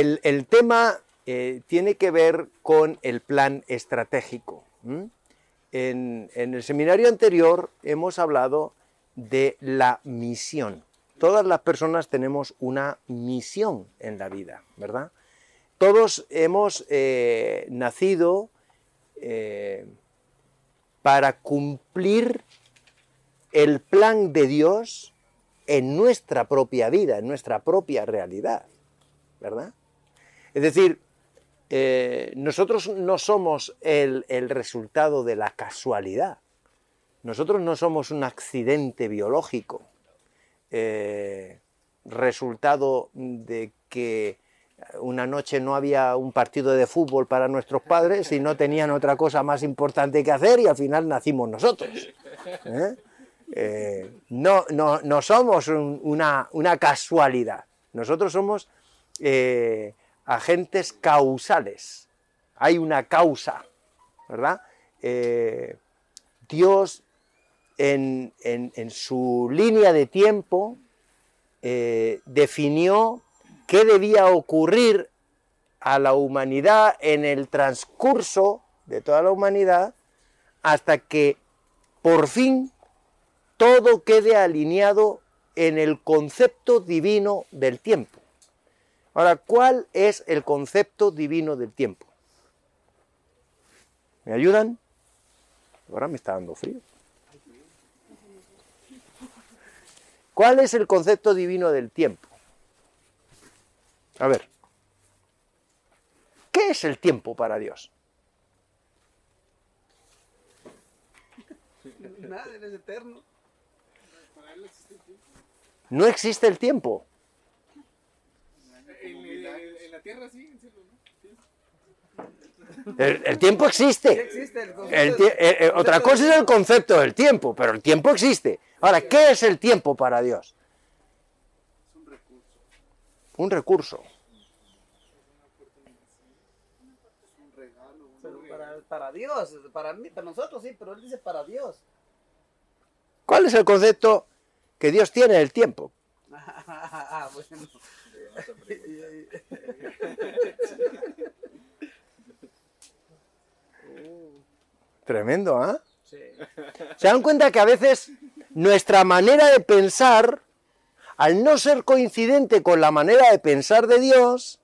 el, tema eh, tiene que ver con el plan estratégico. En, el seminario anterior hemos hablado de la misión. Todas las personas tenemos una misión en la vida, ¿verdad? Todos hemos eh, nacido eh, para cumplir el plan de Dios en nuestra propia vida, en nuestra propia realidad, ¿verdad? Es decir, eh, nosotros no somos el, resultado de la casualidad, nosotros no somos un accidente biológico, eh, resultado de que una noche no había un partido de fútbol para nuestros padres y no tenían otra cosa más importante que hacer y al final nacimos nosotros. ¿eh? no, no, somos una, casualidad, nosotros somos agentes causales. Hay una causa, ¿verdad? Eh, Dios en, su línea de tiempo eh, definió qué debía ocurrir a la humanidad en el transcurso de toda la humanidad hasta que por fin todo quede alineado en el concepto divino del tiempo. Ahora, ¿cuál es el concepto divino del tiempo? ¿Me ayudan? Ahora me está dando frío. ¿Cuál es el concepto divino del tiempo? A ver, ¿qué es el tiempo para Dios? Nada, es eterno. No existe el tiempo. El, tiempo existe. otra cosa es el concepto del tiempo, pero el tiempo existe. Ahora, ¿qué es el tiempo para Dios? Un recurso. Para, para, Dios, para mí, para nosotros sí, pero él dice para Dios. ¿Cuál es el concepto que Dios tiene del tiempo? ah, bueno. Tremendo, ¿ah? ¿Se dan cuenta que a veces nuestra manera de pensar, al no ser coincidente con la manera de pensar de Dios,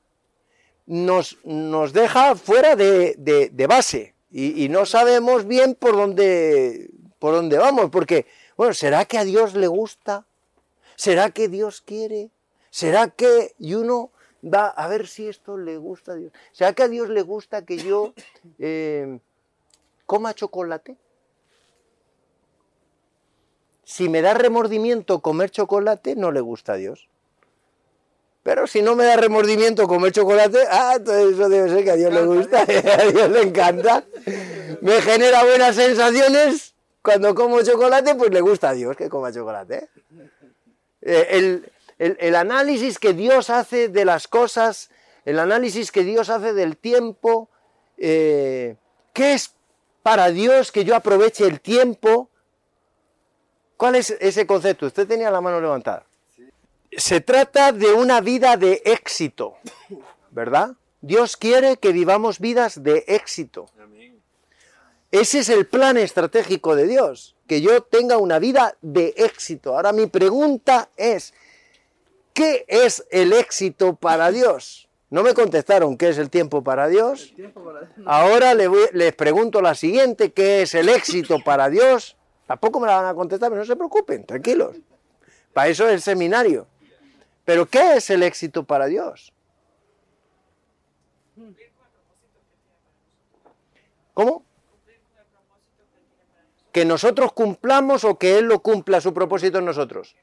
nos, nos deja fuera de, base y, y, no sabemos bien por dónde, por dónde vamos? Porque, bueno, ¿será que a Dios le gusta? ¿Será que Dios quiere? ¿Será que, y uno va a ver si esto le gusta a Dios? ¿Será que a Dios le gusta que yo eh, coma chocolate? Si me da remordimiento comer chocolate, no le gusta a Dios. Pero si no me da remordimiento comer chocolate, ah, entonces eso debe ser que a Dios le gusta, a Dios le encanta. Me genera buenas sensaciones. Cuando como chocolate, pues le gusta a Dios que coma chocolate. Eh, el, el, análisis que Dios hace de las cosas, el análisis que Dios hace del tiempo, eh, ¿qué es para Dios que yo aproveche el tiempo? ¿Cuál es ese concepto? Usted tenía la mano levantada. Se trata de una vida de éxito, ¿verdad? Dios quiere que vivamos vidas de éxito. Ese es el plan estratégico de Dios, que yo tenga una vida de éxito. Ahora mi pregunta es, ¿Qué es el éxito para Dios? No me contestaron qué es el tiempo para Dios. Ahora les, pregunto la siguiente, ¿qué es el éxito para Dios? Tampoco me la van a contestar, pero no se preocupen, tranquilos. Para eso es el seminario. Pero ¿qué es el éxito para Dios? ¿Cómo? ¿Que nosotros cumplamos o que Él lo cumpla su propósito en nosotros?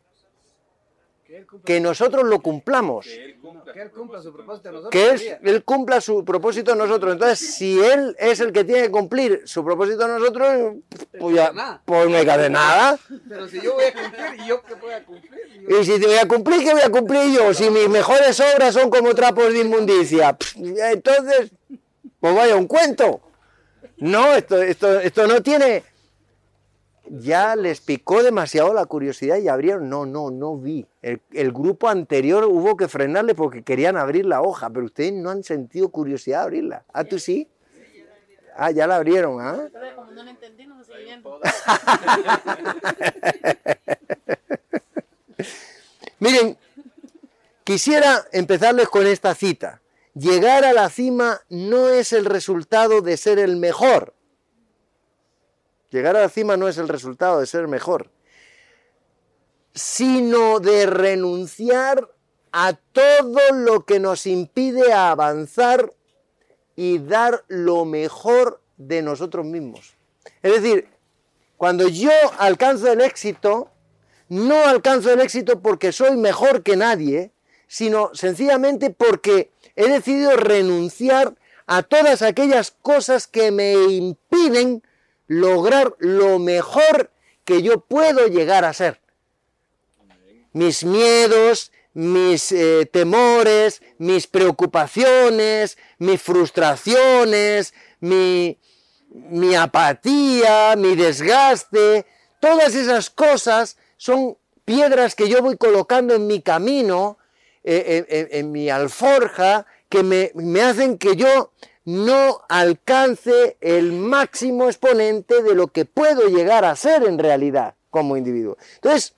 Que nosotros lo cumplamos. Que Él cumpla, su propósito en nosotros. Que él, cumpla su propósito en nosotros. Entonces, si Él es el que tiene que cumplir su propósito en nosotros, pues ya, pues me cae nada. Pero si yo voy a cumplir, ¿y yo qué voy a cumplir? Y si te voy a cumplir, ¿qué voy a cumplir yo? Si mis mejores obras son como trapos de inmundicia, entonces, pues vaya un cuento. No, esto, esto, esto no tiene ya les picó demasiado la curiosidad y abrieron. No, no, no vi. El, el grupo anterior hubo que frenarle porque querían abrir la hoja, pero ustedes no han sentido curiosidad de abrirla. ¿Ah, tú sí? Ah, ya la abrieron, ¿ah? Como no lo entendí, no me seguí viendo. Miren, quisiera empezarles con esta cita. Llegar a la cima no es el resultado de ser el mejor. Llegar a la cima no es el resultado de ser mejor, sino de renunciar a todo lo que nos impide avanzar y dar lo mejor de nosotros mismos. Es decir, cuando yo alcanzo el éxito, no alcanzo el éxito porque soy mejor que nadie, sino sencillamente porque he decidido renunciar a todas aquellas cosas que me impiden lograr lo mejor que yo puedo llegar a ser. Mis miedos, mis eh, temores, mis preocupaciones, mis frustraciones, mi, mi apatía, mi desgaste, todas esas cosas son piedras que yo voy colocando en mi camino, eh, en, en- en mi alforja, que me, me hacen que yo no alcance el máximo exponente de lo que puedo llegar a ser en realidad como individuo. Entonces,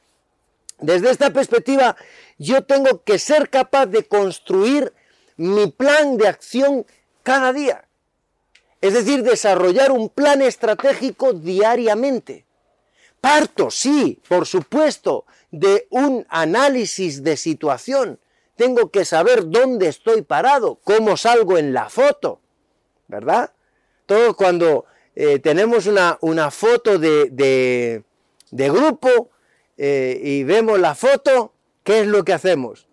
desde esta perspectiva, yo tengo que ser capaz de construir mi plan de acción cada día. Es decir, desarrollar un plan estratégico diariamente. Parto, sí, por supuesto, de un análisis de situación. Tengo que saber dónde estoy parado, cómo salgo en la foto, ¿verdad? Todos cuando eh, tenemos una, una foto de, de- de grupo eh, y vemos la foto, ¿qué es lo que hacemos?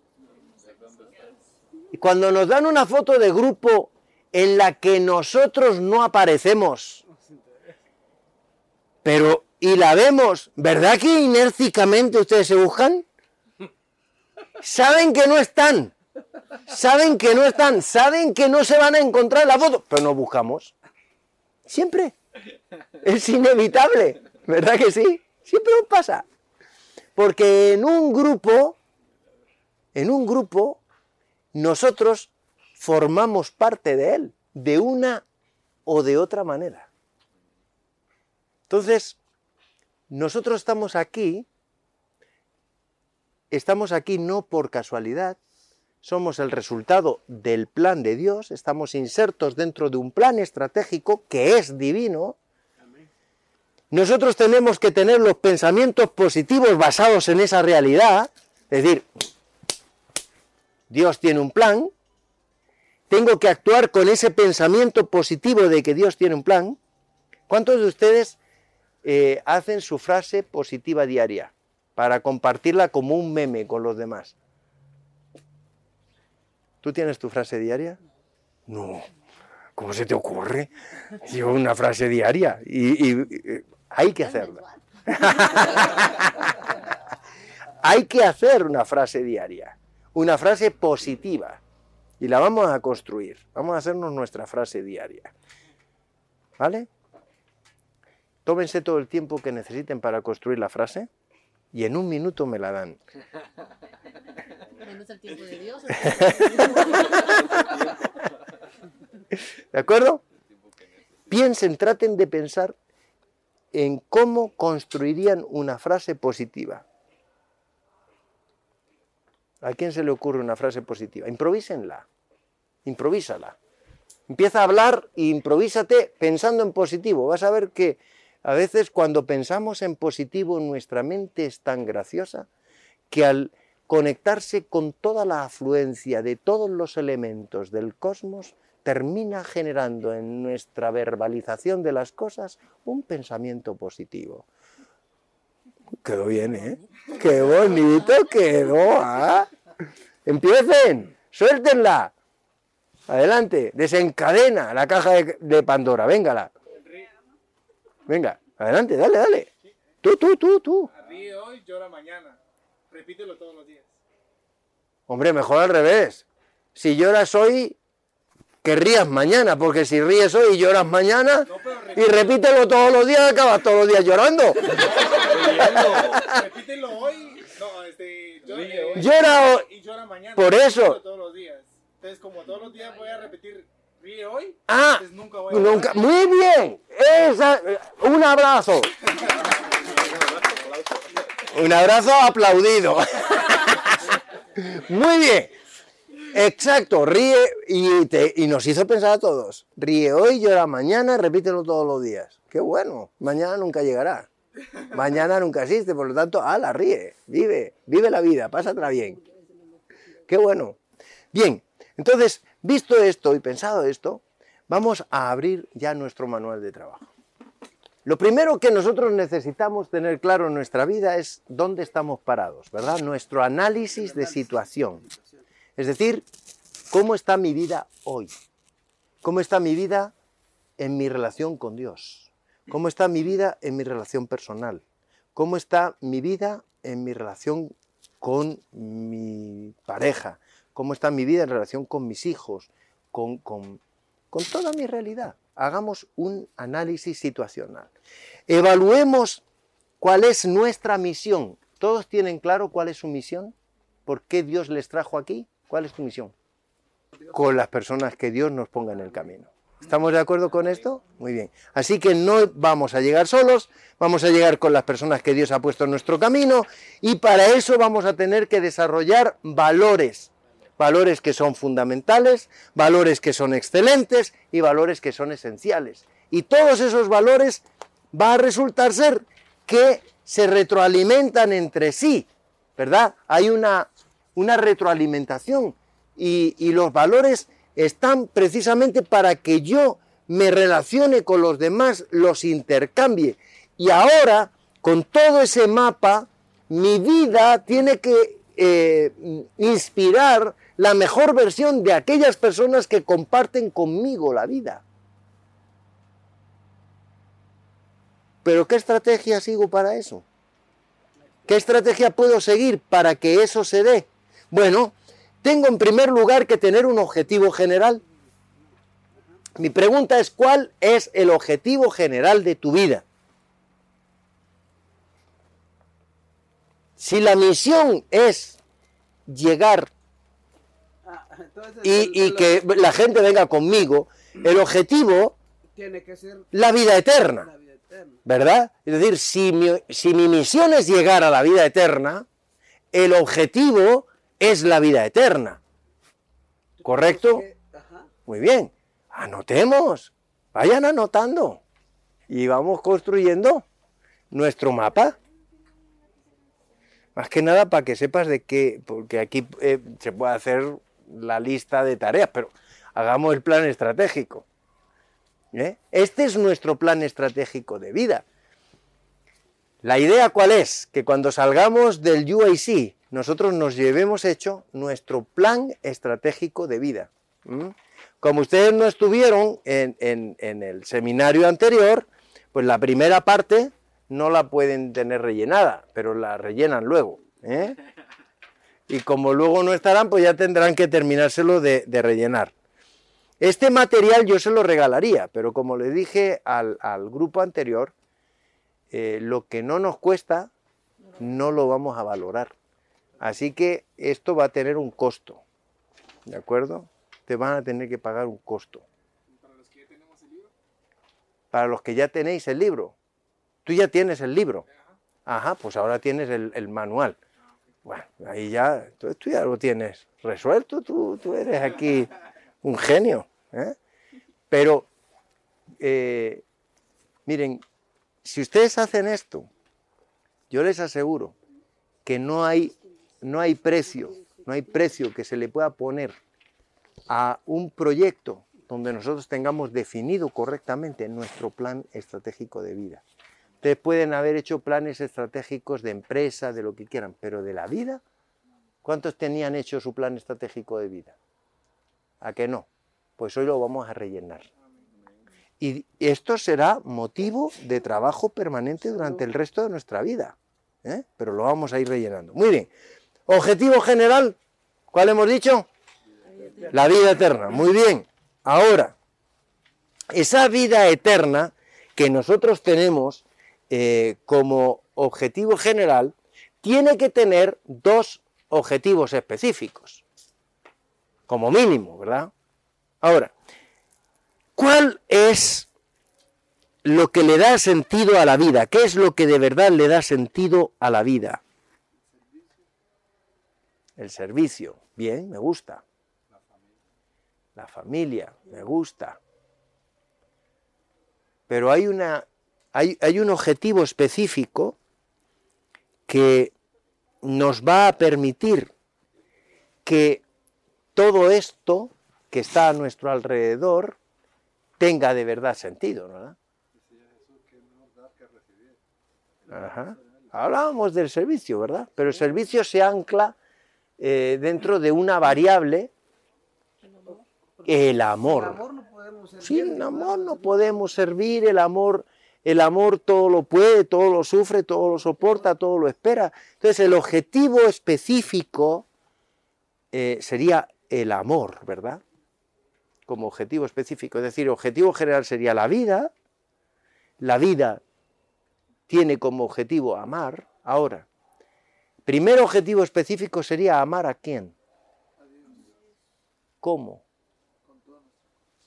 Cuando nos dan una foto de grupo en la que nosotros no aparecemos, pero y la vemos, ¿verdad que inércicamente ustedes se buscan? Saben que no están, saben que no están, saben que no se van a encontrar en la foto, pero nos buscamos. Siempre. Es inevitable, ¿verdad que sí? Siempre nos pasa. Porque en un grupo, en un grupo, nosotros formamos parte de él, de una o de otra manera. Entonces, nosotros estamos aquí, estamos aquí no por casualidad, somos el resultado del plan de Dios, estamos insertos dentro de un plan estratégico que es divino. Nosotros tenemos que tener los pensamientos positivos basados en esa realidad, es decir, Dios tiene un plan, tengo que actuar con ese pensamiento positivo de que Dios tiene un plan. ¿Cuántos de ustedes eh, hacen su frase positiva diaria para compartirla como un meme con los demás? ¿Tú tienes tu frase diaria? No. ¿Cómo se te ocurre? Yo una frase diaria. Y- hay que hacerla. hay que hacer una frase diaria. Una frase positiva. Y la vamos a construir. Vamos a hacernos nuestra frase diaria. ¿Vale? Tómense todo el tiempo que necesiten para construir la frase y en un minuto me la dan. No es el tiempo de Dios. ¿De acuerdo? Piensen, traten de pensar en cómo construirían una frase positiva. ¿A quién se le ocurre una frase positiva? Improvísenla. Improvísala. Empieza a hablar e improvísate pensando en positivo. Vas a ver que a veces cuando pensamos en positivo nuestra mente es tan graciosa que al conectarse con toda la afluencia de todos los elementos del cosmos termina generando en nuestra verbalización de las cosas un pensamiento positivo. Quedó bien, ¿eh? Qué bonito quedó, ¿ah? Empiecen, suéltenla. Adelante, desencadena la caja de, de Pandora, véngala. Venga, adelante, dale, dale. Tú, tú, tú, tú. Ríe hoy, llora mañana. Repítelo todos los días. Hombre, mejor al revés. Si lloras hoy, que rías mañana, porque si ríes hoy y lloras mañana, No, y repítelo todos los días, acabas todos los días llorando. repítelo hoy. No, este. Llora, Ríe hoy. Llora hoy. Y llora mañana. Por eso. Todos los días. Entonces, como todos los días voy a repetir, ríe hoy. Ah, Entonces nunca voy a nunca. llorar. Muy bien. Esa- un abrazo. Un abrazo aplaudido. Muy bien. Exacto, ríe y, te- y nos hizo pensar a todos. Ríe hoy, llora mañana, repítelo todos los días. Qué bueno, mañana nunca llegará. Mañana nunca existe, por lo tanto, ala, ríe, vive, vive la vida, pásatela bien. Qué bueno. Bien, entonces, visto esto y pensado esto, vamos a abrir ya nuestro manual de trabajo. Lo primero que nosotros necesitamos tener claro en nuestra vida es dónde estamos parados, ¿verdad? Nuestro análisis de situación. Es decir, ¿cómo está mi vida hoy? ¿Cómo está mi vida en mi relación con Dios? ¿Cómo está mi vida en mi relación personal? ¿Cómo está mi vida en mi relación con mi pareja? ¿Cómo está mi vida en relación con mis hijos? Con, con- con toda mi realidad. Hagamos un análisis situacional. Evaluemos cuál es nuestra misión. ¿Todos tienen claro cuál es su misión? ¿Por qué Dios les trajo aquí? ¿Cuál es tu misión? Con las personas que Dios nos ponga en el camino. ¿Estamos de acuerdo con esto? Muy bien. Así que no vamos a llegar solos, vamos a llegar con las personas que Dios ha puesto en nuestro camino y para eso vamos a tener que desarrollar valores. Valores que son fundamentales, valores que son excelentes y valores que son esenciales. Y todos esos valores va a resultar ser que se retroalimentan entre sí, ¿verdad? Hay una, una retroalimentación y, y los valores están precisamente para que yo me relacione con los demás, los intercambie. Y ahora, con todo ese mapa, mi vida tiene que eh, inspirar la mejor versión de aquellas personas que comparten conmigo la vida. Pero ¿qué estrategia sigo para eso? ¿Qué estrategia puedo seguir para que eso se dé? Bueno, tengo en primer lugar que tener un objetivo general. Mi pregunta es, ¿cuál es el objetivo general de tu vida? Si la misión es llegar entonces, y, el- y el- que la gente venga conmigo, el objetivo, tiene que ser la vida eterna. la vida eterna. ¿verdad? Es decir, si mi, si mi misión es llegar a la vida eterna, el objetivo es la vida eterna. ¿Correcto? Que- ajá. Muy bien. Anotemos. Vayan anotando. Y vamos construyendo nuestro mapa. Más que nada para que sepas de qué, porque aquí eh, se puede hacer la lista de tareas, pero hagamos el plan estratégico. ¿eh? Este es nuestro plan estratégico de vida. La idea cuál es? Que cuando salgamos del UIC, nosotros nos llevemos hecho nuestro plan estratégico de vida. Como ustedes no estuvieron en, en- en el seminario anterior, pues la primera parte no la pueden tener rellenada, pero la rellenan luego. ¿eh? Y como luego no estarán, pues ya tendrán que terminárselo de, de rellenar. Este material yo se lo regalaría, pero como le dije al, al grupo anterior, eh, lo que no nos cuesta no lo vamos a valorar. Así que esto va a tener un costo. ¿De acuerdo? Te van a tener que pagar un costo. Para los que ya tenemos el libro. Para los que ya tenéis el libro. Tú ya tienes el libro. Ajá, pues ahora tienes el, el manual. Bueno, ahí ya, tú, ya lo tienes resuelto, tú, tú eres aquí un genio. ¿eh? Pero, eh, miren, si ustedes hacen esto, yo les aseguro que no hay, no hay precio, no hay precio que se le pueda poner a un proyecto donde nosotros tengamos definido correctamente nuestro plan estratégico de vida. Ustedes pueden haber hecho planes estratégicos de empresa, de lo que quieran, pero de la vida, ¿cuántos tenían hecho su plan estratégico de vida? ¿A que no? Pues hoy lo vamos a rellenar. Y esto será motivo de trabajo permanente durante el resto de nuestra vida. ¿eh? Pero lo vamos a ir rellenando. Muy bien. Objetivo general, ¿cuál hemos dicho? La vida eterna. Muy bien. Ahora, esa vida eterna que nosotros tenemos eh, como objetivo general tiene que tener dos objetivos específicos, como mínimo, ¿verdad? Ahora, ¿cuál es lo que le da sentido a la vida? ¿Qué es lo que de verdad le da sentido a la vida? El servicio. Bien, me gusta. La familia, me gusta. Pero hay, una, hay, hay un objetivo específico que nos va a permitir que todo esto que está a nuestro alrededor tenga de verdad sentido, ¿verdad? Ajá. Hablábamos del servicio, ¿verdad? Pero el servicio se ancla eh, dentro de una variable, el amor. Sin amor no podemos servir. Sin amor no podemos servir, el amor, el amor todo lo puede, todo lo sufre, todo lo soporta, todo lo espera. Entonces el objetivo específico eh, sería el amor, ¿verdad? Como objetivo específico. Es decir, objetivo general sería la vida. La vida tiene como objetivo amar. Ahora, primer objetivo específico sería amar a quién. ¿Cómo?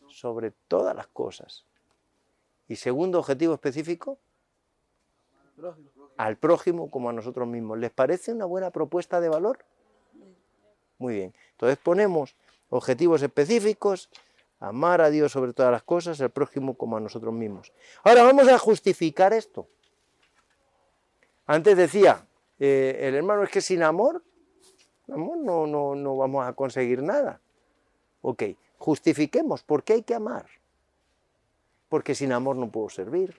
Sobre todas las cosas. Y segundo objetivo específico, al prójimo como a nosotros mismos. ¿Les parece una buena propuesta de valor? Muy bien. Entonces ponemos objetivos específicos, amar a Dios sobre todas las cosas, al prójimo como a nosotros mismos. Ahora vamos a justificar esto. Antes decía, eh, el hermano es que sin amor, amor no, no, no vamos a conseguir nada. Ok, justifiquemos por qué hay que amar. Porque sin amor no puedo servir.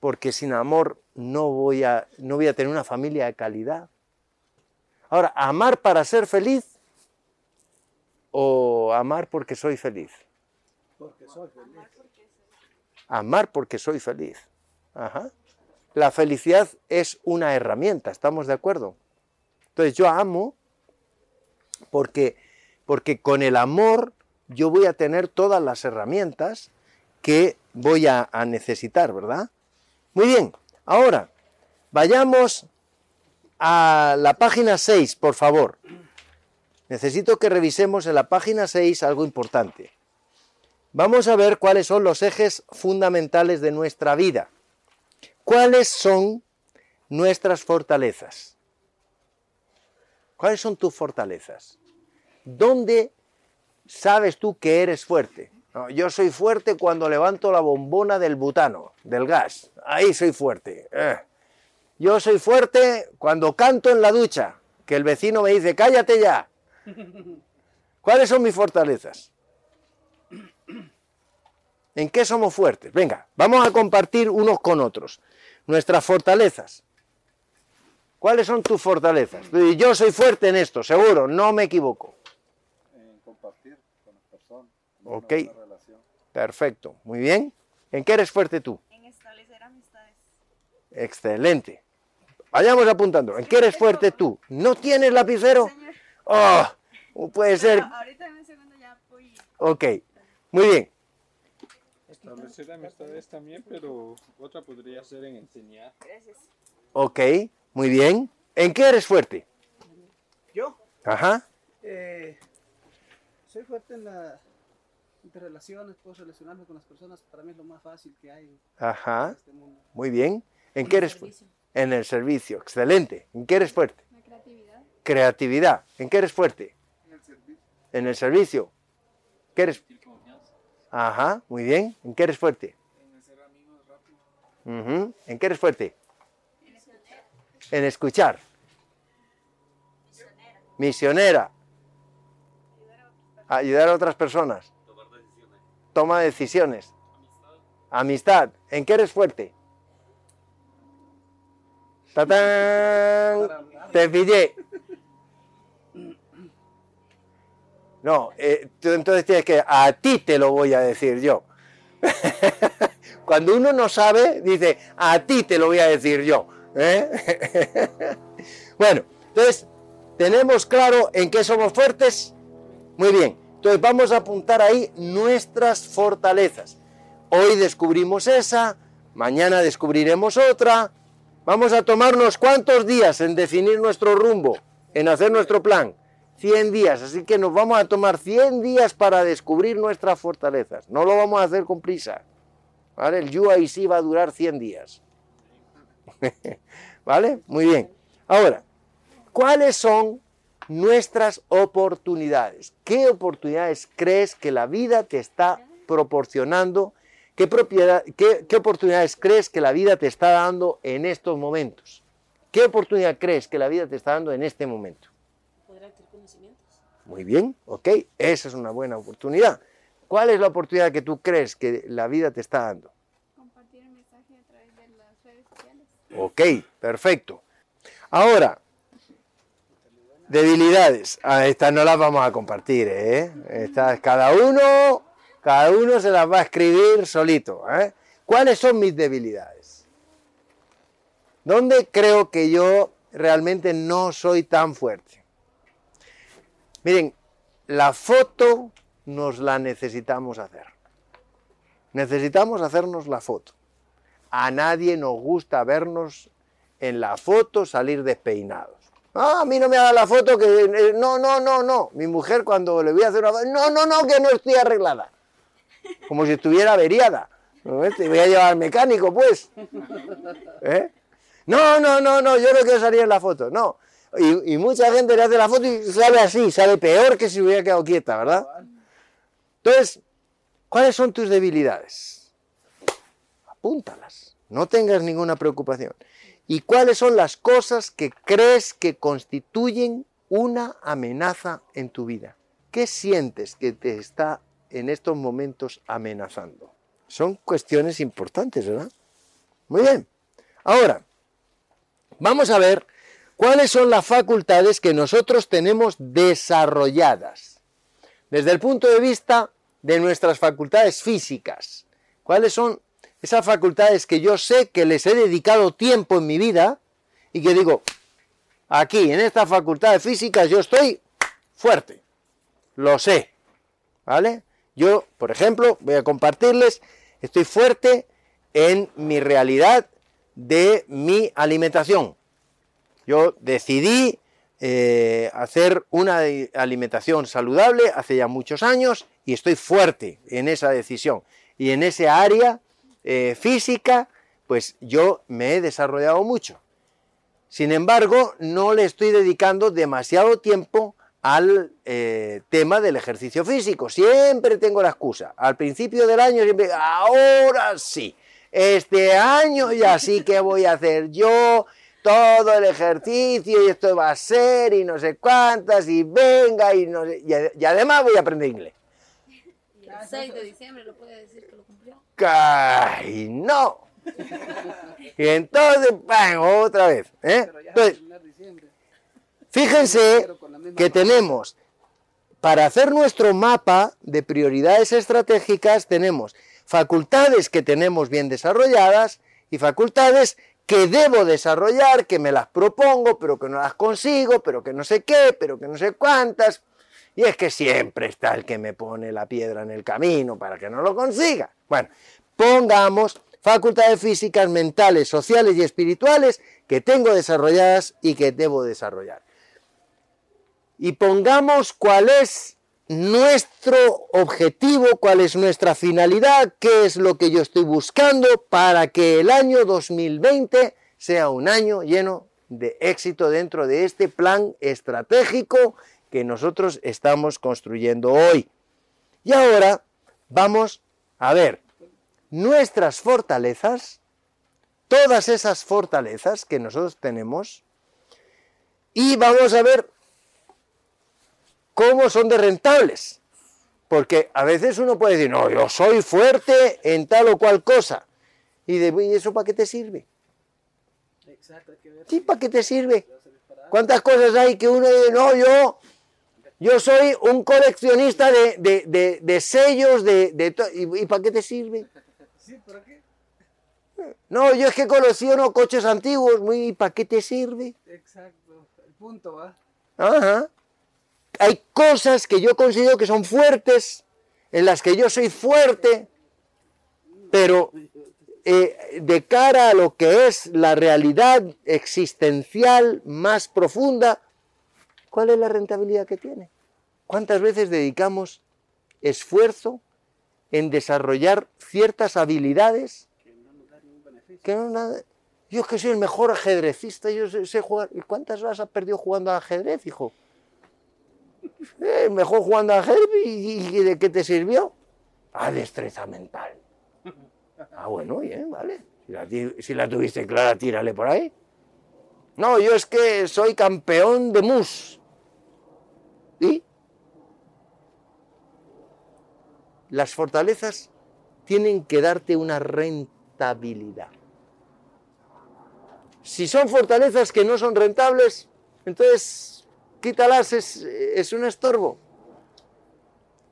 Porque sin amor no voy a, no voy a tener una familia de calidad. Ahora, amar para ser feliz o amar porque soy feliz. Porque soy feliz. Amar porque soy feliz. Ajá. La felicidad es una herramienta, ¿estamos de acuerdo? Entonces yo amo porque, porque con el amor yo voy a tener todas las herramientas que voy a, necesitar, ¿verdad? Muy bien, ahora vayamos a la página 6, por favor. Necesito que revisemos en la página 6 algo importante. Vamos a ver cuáles son los ejes fundamentales de nuestra vida. ¿Cuáles son nuestras fortalezas? ¿Cuáles son tus fortalezas? ¿Dónde sabes tú que eres fuerte? No, yo soy fuerte cuando levanto la bombona del butano, del gas. Ahí soy fuerte. Eh. Yo soy fuerte cuando canto en la ducha, que el vecino me dice, cállate ya. ¿Cuáles son mis fortalezas? ¿En qué somos fuertes? Venga, vamos a compartir unos con otros. Nuestras fortalezas. ¿Cuáles son tus fortalezas? Yo soy fuerte en esto, seguro, no me equivoco. En compartir con las personas. Ok. Perfecto, muy bien. ¿En qué eres fuerte tú? En establecer amistades. Excelente. Vayamos apuntando. ¿En qué eres fuerte tú? ¿No tienes lapicero? Señor, Oh, puede ser. ahorita en un segundo ya voy. Ok, muy bien. Establecer amistades también, pero otra podría ser en enseñar. Gracias. Ok, muy bien. ¿En qué eres fuerte? Yo Ajá. eh, soy fuerte en las interrelaciones, puedo relacionarme con las personas, para mí es lo más fácil que hay en Ajá. este mundo. Muy bien. ¿En qué eres fuerte? En el servicio. Excelente. ¿En qué eres fuerte? La creatividad. Creatividad. ¿En qué eres fuerte? En el servicio. ¿Qué eres? Ajá, muy bien. ¿En qué eres fuerte? Ujú. ¿En qué eres fuerte? En escuchar. Misionera. Ayudar a otras personas. Toma decisiones. Amistad. ¿En qué eres fuerte? ¡Tatán! Te pillé. No, eh, tú entonces tienes que, a ti te lo voy a decir yo. Cuando uno no sabe, dice, a ti te lo voy a decir yo. ¿eh? bueno, entonces, ¿tenemos claro en qué somos fuertes? Muy bien. Entonces vamos a apuntar ahí nuestras fortalezas. Hoy descubrimos esa, mañana descubriremos otra. Vamos a tomarnos cuántos días en definir nuestro rumbo, en hacer nuestro plan. 100 días, así que nos vamos a tomar 100 días para descubrir nuestras fortalezas. No lo vamos a hacer con prisa. ¿Vale? El sí va a durar 100 días. ¿Vale? Muy bien. Ahora, ¿cuáles son nuestras oportunidades? ¿Qué oportunidades crees que la vida te está proporcionando? ¿Qué, propiedad, qué, qué oportunidades crees que la vida te está dando en estos momentos? ¿Qué oportunidad crees que la vida te está dando en este momento? Poder adquirir conocimientos. Muy bien, ok, esa es una buena oportunidad. ¿Cuál es la oportunidad que tú crees que la vida te está dando? Compartir el mensaje a través de las redes sociales. Ok, perfecto. Ahora, debilidades. Ah, estas no las vamos a compartir, ¿eh? Estas, cada uno, cada uno se las va a escribir solito. ¿eh? ¿Cuáles son mis debilidades? ¿Dónde creo que yo realmente no soy tan fuerte? Miren, la foto nos la necesitamos hacer. Necesitamos hacernos la foto. A nadie nos gusta vernos en la foto salir despeinados. Ah, a mí no me haga la foto que... eh, No, no, no, no. Mi mujer cuando le voy a hacer una foto... No, no, no, que no estoy arreglada. Como si estuviera averiada. ¿No? Te voy a llevar al mecánico, pues. ¿Eh? No, no, no, no, yo no quiero salir en la foto. No. Y, y mucha gente le hace la foto y sale así, sale peor que si hubiera quedado quieta, ¿verdad? Entonces, ¿cuáles son tus debilidades? Apúntalas. No tengas ninguna preocupación. ¿Y cuáles son las cosas que crees que constituyen una amenaza en tu vida? ¿Qué sientes que te está en estos momentos amenazando? Son cuestiones importantes, ¿verdad? Muy bien. Ahora, vamos a ver cuáles son las facultades que nosotros tenemos desarrolladas desde el punto de vista de nuestras facultades físicas. ¿Cuáles son esas facultades que yo sé que les he dedicado tiempo en mi vida y que digo, aquí, en estas facultades físicas, yo estoy fuerte? Lo sé. ¿Vale? Yo, por ejemplo, voy a compartirles, estoy fuerte en mi realidad de mi alimentación. Yo decidí eh, hacer una alimentación saludable hace ya muchos años y estoy fuerte en esa decisión. Y en ese área eh, física, pues yo me he desarrollado mucho. Sin embargo, no le estoy dedicando demasiado tiempo al eh, tema del ejercicio físico. Siempre tengo la excusa. Al principio del año siempre, ahora sí, este año ya sí que voy a hacer yo todo el ejercicio y esto va a ser y no sé cuántas y venga y, no sé, y, además voy a aprender inglés. El 6 de diciembre lo puede decir que lo. ¡Ay, no! Y entonces, ¡pam! otra vez. ¿eh? Entonces, fíjense que tenemos, para hacer nuestro mapa de prioridades estratégicas, tenemos facultades que tenemos bien desarrolladas y facultades que debo desarrollar, que me las propongo, pero que no las consigo, pero que no sé qué, pero que no sé cuántas. Y es que siempre está el que me pone la piedra en el camino para que no lo consiga. Bueno, pongamos facultades físicas, mentales, sociales y espirituales que tengo desarrolladas y que debo desarrollar y pongamos cuál es nuestro objetivo, cuál es nuestra finalidad, qué es lo que yo estoy buscando para que el año 2020 sea un año lleno de éxito dentro de este plan estratégico que nosotros estamos construyendo hoy. Y ahora vamos a ver nuestras fortalezas, todas esas fortalezas que nosotros tenemos, y vamos a ver cómo son de rentables. Porque a veces uno puede decir, no, yo soy fuerte en tal o cual cosa. ¿Y, de, ¿y eso para qué te sirve? Exacto, hay que ver. Sí, ¿para qué te sirve? ¿Cuántas cosas hay que uno dice, no, yo, yo soy un coleccionista de, de- de- de sellos, de, de to- ¿y, para qué te sirve? Sí, ¿para qué? No, yo es que colecciono coches antiguos, muy, ¿y para qué te sirve? Exacto. El punto, ¿va? Ajá. hay cosas que yo considero que son fuertes, en las que yo soy fuerte, pero eh, de cara a lo que es la realidad existencial más profunda, ¿cuál es la rentabilidad que tiene? ¿Cuántas veces dedicamos esfuerzo en desarrollar ciertas habilidades Que no nada. Yo es que soy el mejor ajedrecista, yo sé, jugar. ¿Y cuántas horas has perdido jugando al ajedrez, hijo? Eh, mejor jugando al ajedrez y, y ¿de qué te sirvió? A destreza mental. Ah, bueno, bien, vale. Si la, si la tuviste clara, tírale por ahí. No, yo es que soy campeón de mus. ¿Y? Las fortalezas tienen que darte una rentabilidad. Si son fortalezas que no son rentables, entonces quítalas, es, un estorbo.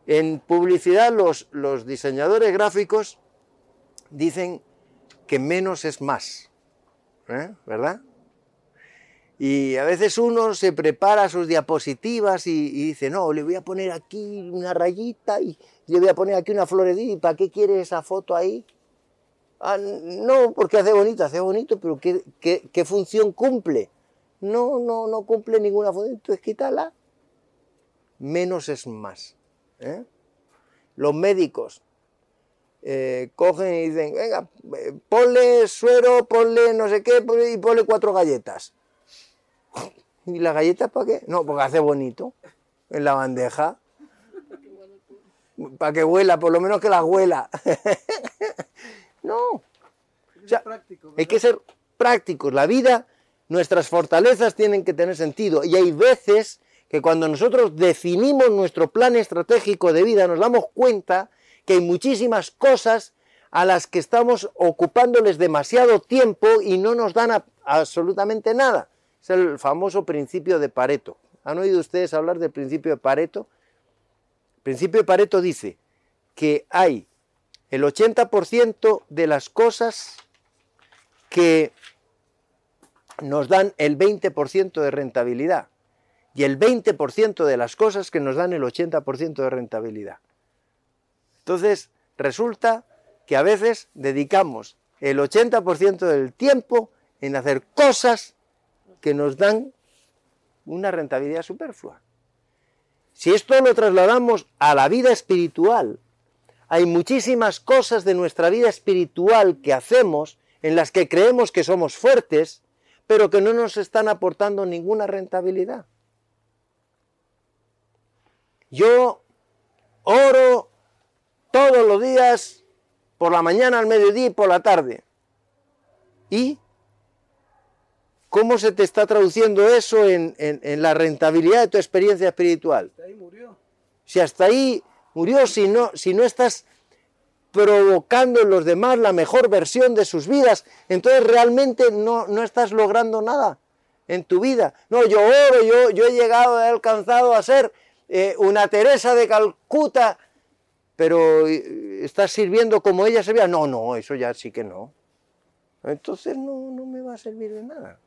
En publicidad los, los diseñadores gráficos dicen que menos es más, ¿eh? ¿verdad? Y a veces uno se prepara sus diapositivas y, dice, no, le voy a poner aquí una rayita y le voy a poner aquí una florecita. ¿Y para qué quiere esa foto ahí? Ah, no, porque hace bonito, hace bonito, pero ¿qué, qué, función cumple? No, no, no cumple ninguna función, entonces quítala. Menos es más. ¿eh? Los médicos eh, cogen y dicen, venga, eh, ponle suero, ponle no sé qué, y ponle cuatro galletas. ¿Y las galletas para qué? No, porque hace bonito en la bandeja. Para que huela, por lo menos que la huela. no, Hay que O sea, ser práctico. hay que ¿verdad? ser prácticos. La vida, nuestras fortalezas tienen que tener sentido. Y hay veces que cuando nosotros definimos nuestro plan estratégico de vida, nos damos cuenta que hay muchísimas cosas a las que estamos ocupándoles demasiado tiempo y no nos dan a- absolutamente nada. Es el famoso principio de Pareto. ¿Han oído ustedes hablar del principio de Pareto? El principio de Pareto dice que hay el 80% de las cosas que nos dan el 20% de rentabilidad y el 20% de las cosas que nos dan el 80% de rentabilidad. Entonces, resulta que a veces dedicamos el 80% del tiempo en hacer cosas que nos dan una rentabilidad superflua. Si esto lo trasladamos a la vida espiritual, hay muchísimas cosas de nuestra vida espiritual que hacemos en las que creemos que somos fuertes, pero que no nos están aportando ninguna rentabilidad. Yo oro todos los días, por la mañana, al mediodía y por la tarde. ¿Y cómo se te está traduciendo eso en, en- en la rentabilidad de tu experiencia espiritual? De ahí murió. Si hasta ahí murió, si no, si no estás provocando en los demás la mejor versión de sus vidas, entonces realmente no, no estás logrando nada en tu vida. No, yo oro, yo, yo he llegado, he alcanzado a ser eh, una Teresa de Calcuta, pero eh, estás sirviendo como ella servía. No, no, eso ya sí que no. Entonces no, no me va a servir de nada.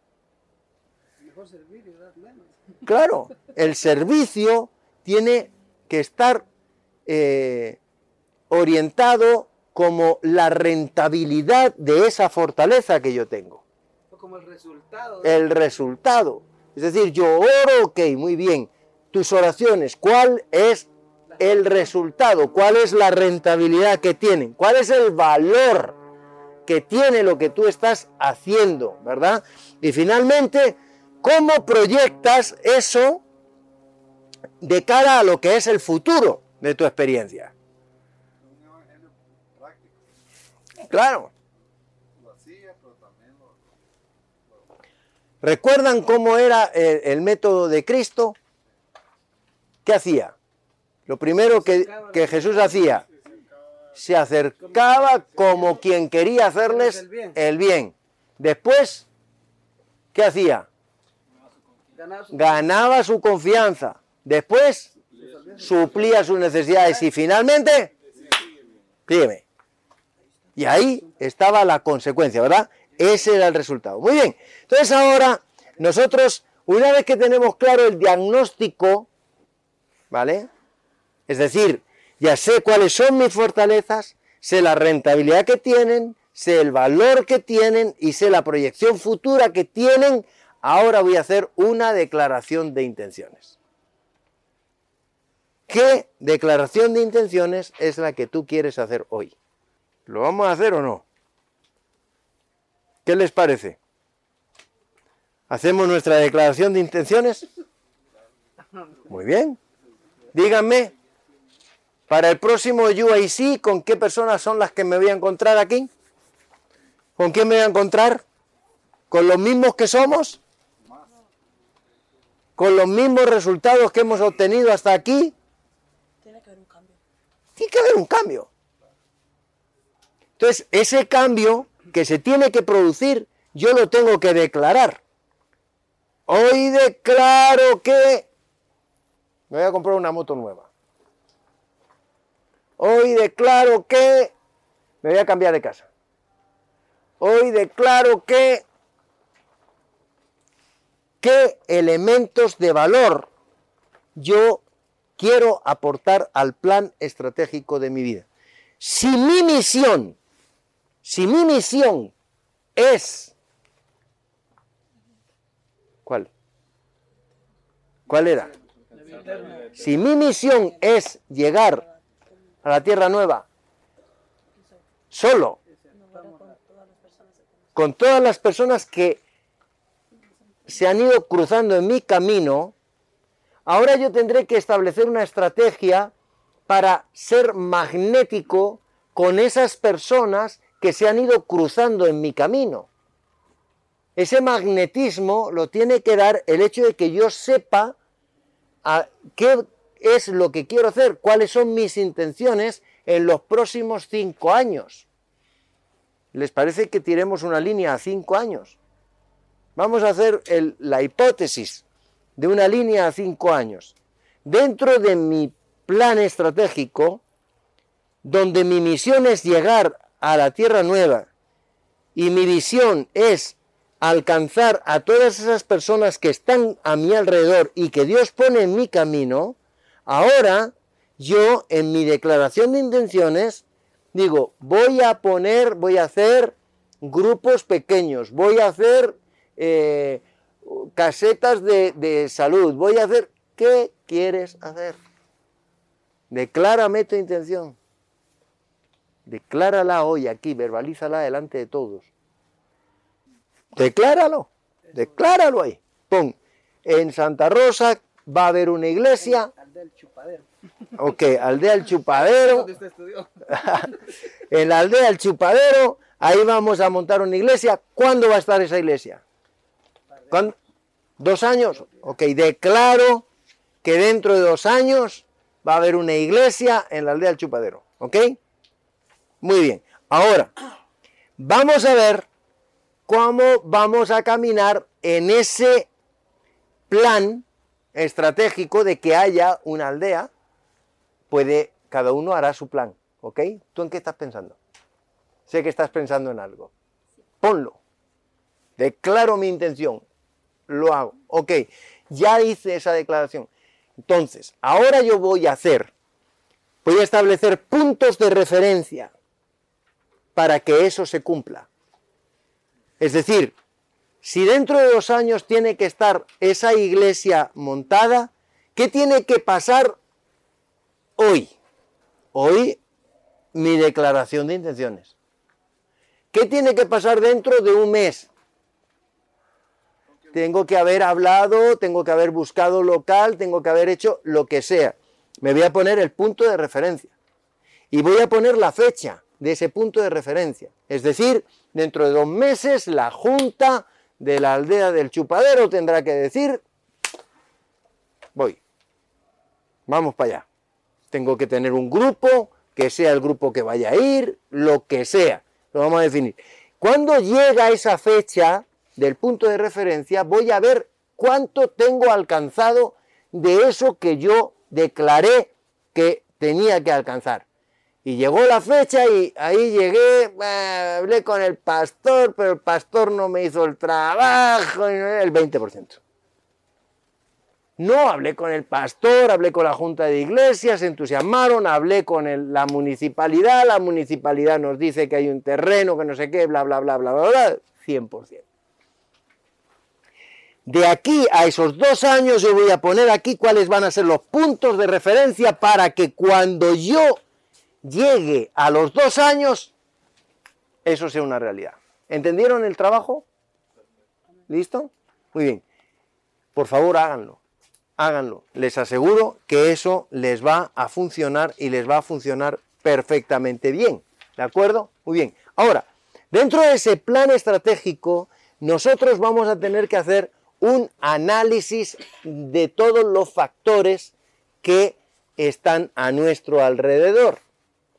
Mejor servir y dar menos. Claro, el servicio tiene que estar eh, orientado como la rentabilidad de esa fortaleza que yo tengo, Fue como el resultado. el resultado. Es decir, yo oro, ok, muy bien, tus oraciones, ¿cuál es el resultado? ¿Cuál es la rentabilidad que tienen? ¿Cuál es el valor que tiene lo que tú estás haciendo, verdad? Y finalmente, ¿cómo proyectas eso de cara a lo que es el futuro de tu experiencia? Claro. ¿Recuerdan cómo era el, el método de Cristo? ¿Qué hacía? Lo primero que, que Jesús hacía, se acercaba como quien quería hacerles el bien. Después, ¿qué hacía? Ganaba su- confianza. Después, suplía sus necesidades. Y finalmente, sígueme. Y ahí estaba la consecuencia, ¿verdad? Ese era el resultado. Muy bien. Entonces ahora, nosotros, una vez que tenemos claro el diagnóstico ¿vale? Es decir, ya sé cuáles son mis fortalezas, sé la rentabilidad que tienen, sé el valor que tienen y sé la proyección futura que tienen. Ahora voy a hacer una declaración de intenciones. ¿Qué declaración de intenciones es la que tú quieres hacer hoy? ¿Lo vamos a hacer o no? ¿Qué les parece? ¿Hacemos nuestra declaración de intenciones? Muy bien. Díganme, para el próximo UIC, ¿con qué personas son las que me voy a encontrar aquí? ¿Con quién me voy a encontrar? ¿Con los mismos que somos? ¿Con los mismos resultados que hemos obtenido hasta aquí? Tiene que haber un cambio. Tiene que haber un cambio. Entonces, ese cambio que se tiene que producir, yo lo tengo que declarar. Hoy declaro que me voy a comprar una moto nueva. Hoy declaro que me voy a cambiar de casa. Hoy declaro que qué elementos de valor yo quiero aportar al plan estratégico de mi vida. Si mi misión, si mi misión es... ¿Cuál? ¿Cuál era? Si mi misión es llegar a la Tierra Nueva solo, con todas las personas que se han ido cruzando en mi camino, ahora yo tendré que establecer una estrategia para ser magnético con esas personas que se han ido cruzando en mi camino. Ese magnetismo lo tiene que dar el hecho de que yo sepa a qué es lo que quiero hacer, cuáles son mis intenciones en los próximos cinco años. ¿Les parece que tiremos una línea a cinco años? Vamos a hacer la hipótesis de una línea a cinco años. Dentro de mi plan estratégico, donde mi misión es llegar a la Tierra Nueva y mi visión es alcanzar a todas esas personas que están a mi alrededor y que Dios pone en mi camino, ahora yo en mi declaración de intenciones digo, voy a poner, voy a hacer grupos pequeños, voy a hacer eh, casetas de, de salud, voy a hacer, ¿qué quieres hacer? Declárame tu intención. Declárala hoy aquí, verbalízala delante de todos. Decláralo, decláralo ahí. Pon, en Santa Rosa va a haber una iglesia, Al del chupadero. ok, aldea el chupadero, estudió. en la aldea el chupadero, ahí vamos a montar una iglesia. ¿Cuándo va a estar esa iglesia? ¿Cuándo? ¿Dos años? Ok, declaro que dentro de dos años va a haber una iglesia en la aldea del chupadero. ¿Ok? Muy bien. Ahora, vamos a ver cómo vamos a caminar en ese plan estratégico de que haya una aldea. Puede, cada uno hará su plan. ¿Ok? ¿Tú en qué estás pensando? Sé que estás pensando en algo. Ponlo. Declaro mi intención. Lo hago. Ok, ya hice esa declaración. Entonces, ahora yo voy a hacer, voy a establecer puntos de referencia para que eso se cumpla. Es decir, si dentro de dos años tiene que estar esa iglesia montada, ¿qué tiene que pasar hoy? Hoy mi declaración de intenciones. ¿Qué tiene que pasar dentro de un mes? Tengo que haber hablado, tengo que haber buscado local, tengo que haber hecho lo que sea. Me voy a poner el punto de referencia. Y voy a poner la fecha de ese punto de referencia. Es decir, dentro de dos meses la junta de la aldea del chupadero tendrá que decir, voy, vamos para allá. Tengo que tener un grupo, que sea el grupo que vaya a ir, lo que sea. Lo vamos a definir. Cuando llega esa fecha del punto de referencia, voy a ver cuánto tengo alcanzado de eso que yo declaré que tenía que alcanzar. Y llegó la fecha y ahí llegué, eh, hablé con el pastor, pero el pastor no me hizo el trabajo, el 20%. No, hablé con el pastor, hablé con la junta de iglesias, se entusiasmaron, hablé con la municipalidad, la municipalidad nos dice que hay un terreno, que no sé qué, bla, bla, bla, bla, bla, bla, 100%. De aquí a esos dos años yo voy a poner aquí cuáles van a ser los puntos de referencia para que cuando yo llegue a los dos años, eso sea una realidad. ¿Entendieron el trabajo? ¿Listo? Muy bien. Por favor, háganlo. Háganlo. Les aseguro que eso les va a funcionar y les va a funcionar perfectamente bien. ¿De acuerdo? Muy bien. Ahora, dentro de ese plan estratégico, nosotros vamos a tener que hacer un análisis de todos los factores que están a nuestro alrededor.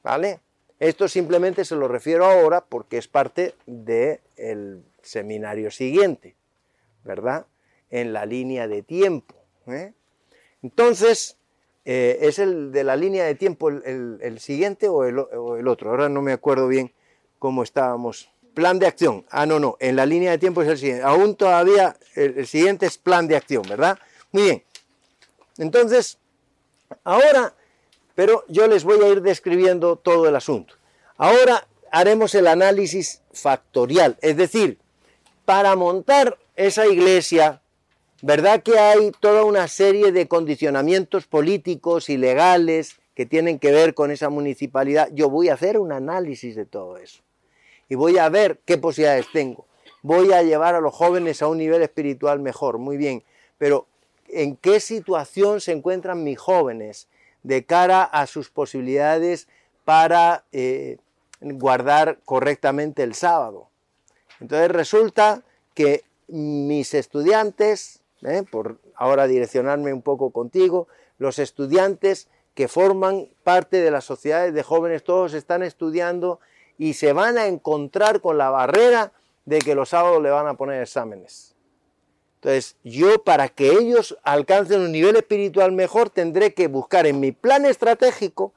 ¿Vale? Esto simplemente se lo refiero ahora porque es parte del seminario siguiente, ¿verdad? En la línea de tiempo. ¿eh? Entonces, eh, ¿es el de la línea de tiempo el, siguiente o el, o el otro? Ahora no me acuerdo bien cómo estábamos. Plan de acción. Ah, no, no. En la línea de tiempo es el siguiente. Aún todavía el, siguiente es plan de acción, ¿verdad? Muy bien. Entonces, ahora, pero yo les voy a ir describiendo todo el asunto. Ahora haremos el análisis factorial, es decir, para montar esa iglesia, ¿verdad que hay toda una serie de condicionamientos políticos y legales que tienen que ver con esa municipalidad? Yo voy a hacer un análisis de todo eso y voy a ver qué posibilidades tengo. Voy a llevar a los jóvenes a un nivel espiritual mejor, muy bien, pero ¿en qué situación se encuentran mis jóvenes de cara a sus posibilidades para eh, guardar correctamente el sábado? Entonces resulta que mis estudiantes, ¿eh? por ahora direccionarme un poco contigo, los estudiantes que forman parte de las sociedades de jóvenes, todos están estudiando y se van a encontrar con la barrera de que los sábados le van a poner exámenes. Entonces, yo para que ellos alcancen un nivel espiritual mejor, tendré que buscar en mi plan estratégico,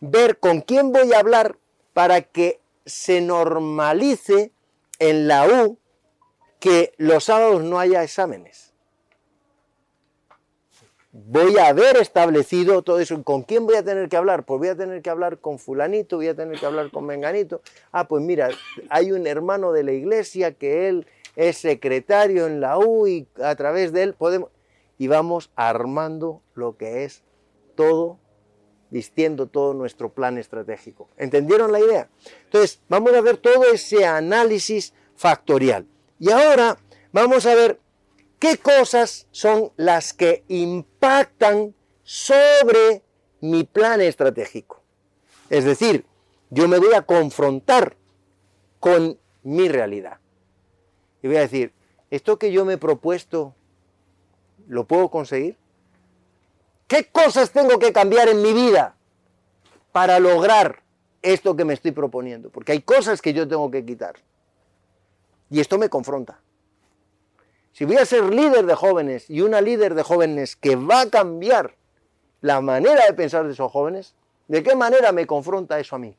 ver con quién voy a hablar para que se normalice en la U que los sábados no haya exámenes. Voy a haber establecido todo eso. ¿Con quién voy a tener que hablar? Pues voy a tener que hablar con fulanito, voy a tener que hablar con menganito. Ah, pues mira, hay un hermano de la iglesia que él es secretario en la U y a través de él podemos... Y vamos armando lo que es todo, vistiendo todo nuestro plan estratégico. ¿Entendieron la idea? Entonces, vamos a ver todo ese análisis factorial. Y ahora vamos a ver qué cosas son las que impactan sobre mi plan estratégico. Es decir, yo me voy a confrontar con mi realidad. Y voy a decir, ¿esto que yo me he propuesto lo puedo conseguir? ¿Qué cosas tengo que cambiar en mi vida para lograr esto que me estoy proponiendo? Porque hay cosas que yo tengo que quitar. Y esto me confronta. Si voy a ser líder de jóvenes y una líder de jóvenes que va a cambiar la manera de pensar de esos jóvenes, ¿de qué manera me confronta eso a mí?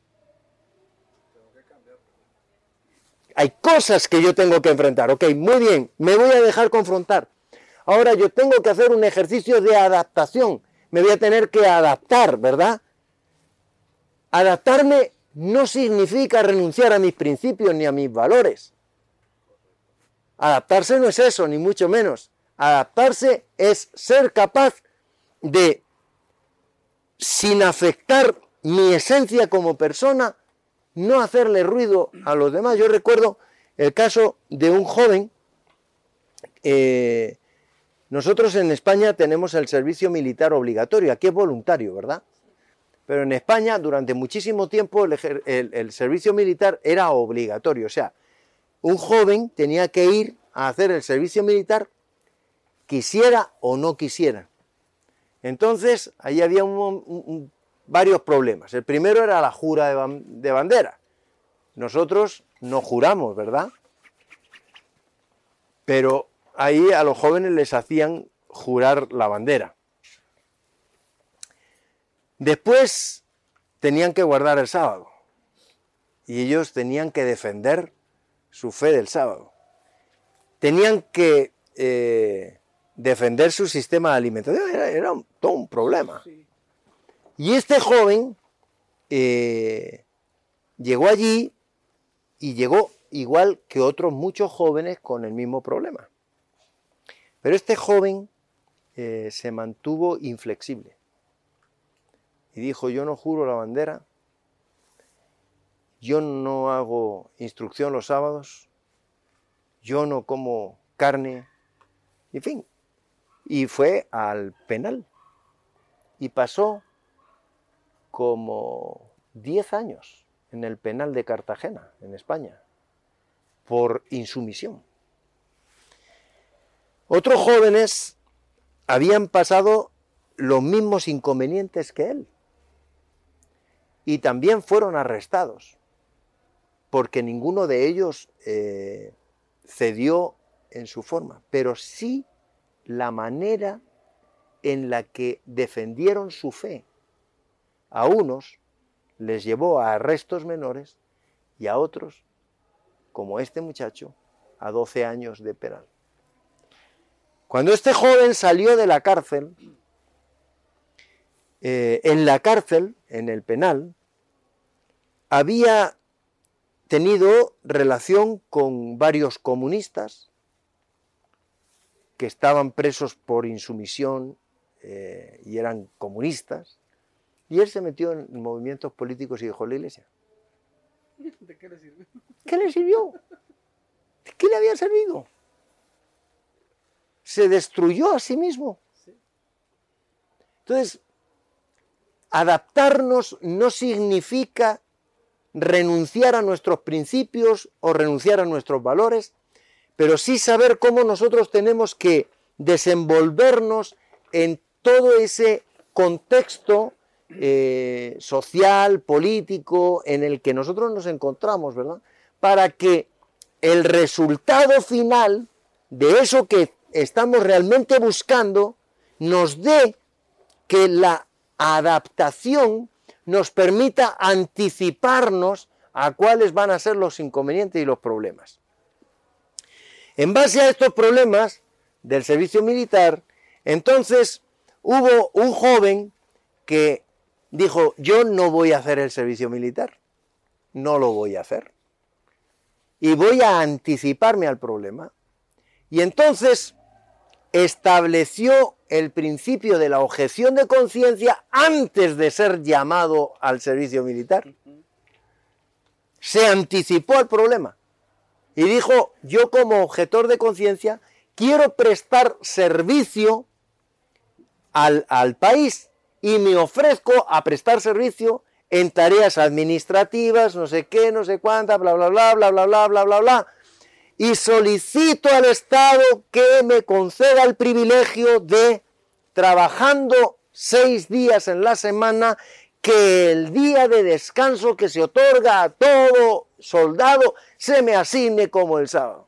Hay cosas que yo tengo que enfrentar. Ok, muy bien, me voy a dejar confrontar. Ahora yo tengo que hacer un ejercicio de adaptación. Me voy a tener que adaptar, ¿verdad? Adaptarme no significa renunciar a mis principios ni a mis valores. Adaptarse no es eso, ni mucho menos. Adaptarse es ser capaz de, sin afectar mi esencia como persona, no hacerle ruido a los demás. Yo recuerdo el caso de un joven. eh, nosotros en España tenemos el servicio militar obligatorio, aquí es voluntario, ¿verdad? Pero en España durante muchísimo tiempo el, el servicio militar era obligatorio, o sea, un joven tenía que ir a hacer el servicio militar, quisiera o no quisiera. Entonces, ahí había varios problemas. El primero era la jura de, de bandera. Nosotros no juramos, ¿verdad? Pero ahí a los jóvenes les hacían jurar la bandera. Después tenían que guardar el sábado. Y ellos tenían que defender su fe del sábado. Tenían que eh, defender su sistema de alimentación. Era, era un- todo un problema. Y este joven eh, llegó allí y llegó igual que otros muchos jóvenes con el mismo problema. Pero este joven eh, se mantuvo inflexible y dijo, yo no juro la bandera, yo no hago instrucción los sábados, yo no como carne, en fin. Y fue al penal y pasó como 10 años en el penal de Cartagena, en España, por insumisión. Otros jóvenes habían pasado los mismos inconvenientes que él y también fueron arrestados porque ninguno de ellos eh, cedió en su forma, pero sí la manera en la que defendieron su fe. A unos les llevó a arrestos menores y a otros, como este muchacho, a 12 años de penal. Cuando este joven salió de la cárcel, eh, en la cárcel, en el penal, había tenido relación con varios comunistas que estaban presos por insumisión eh, y eran comunistas, y él se metió en movimientos políticos y dejó la iglesia. ¿De qué le sirve? ¿Qué le sirvió? ¿De qué le había servido? Se destruyó a sí mismo. Entonces, adaptarnos no significa renunciar a nuestros principios o renunciar a nuestros valores, pero sí saber cómo nosotros tenemos que desenvolvernos en todo ese contexto eh, social, político, en el que nosotros nos encontramos, ¿verdad? Para que el resultado final de eso que estamos realmente buscando nos dé que la adaptación nos permita anticiparnos a cuáles van a ser los inconvenientes y los problemas. En base a estos problemas del servicio militar, entonces hubo un joven que dijo, yo no voy a hacer el servicio militar, no lo voy a hacer. Y voy a anticiparme al problema. Y entonces estableció el principio de la objeción de conciencia antes de ser llamado al servicio militar. Se anticipó al problema y dijo, yo como objetor de conciencia quiero prestar servicio al, al país y me ofrezco a prestar servicio en tareas administrativas, no sé qué, no sé cuántas, bla, bla, bla, bla, bla, bla, bla, bla, bla. Y solicito al Estado que me conceda el privilegio de, trabajando seis días en la semana, que el día de descanso que se otorga a todo soldado se me asigne como el sábado.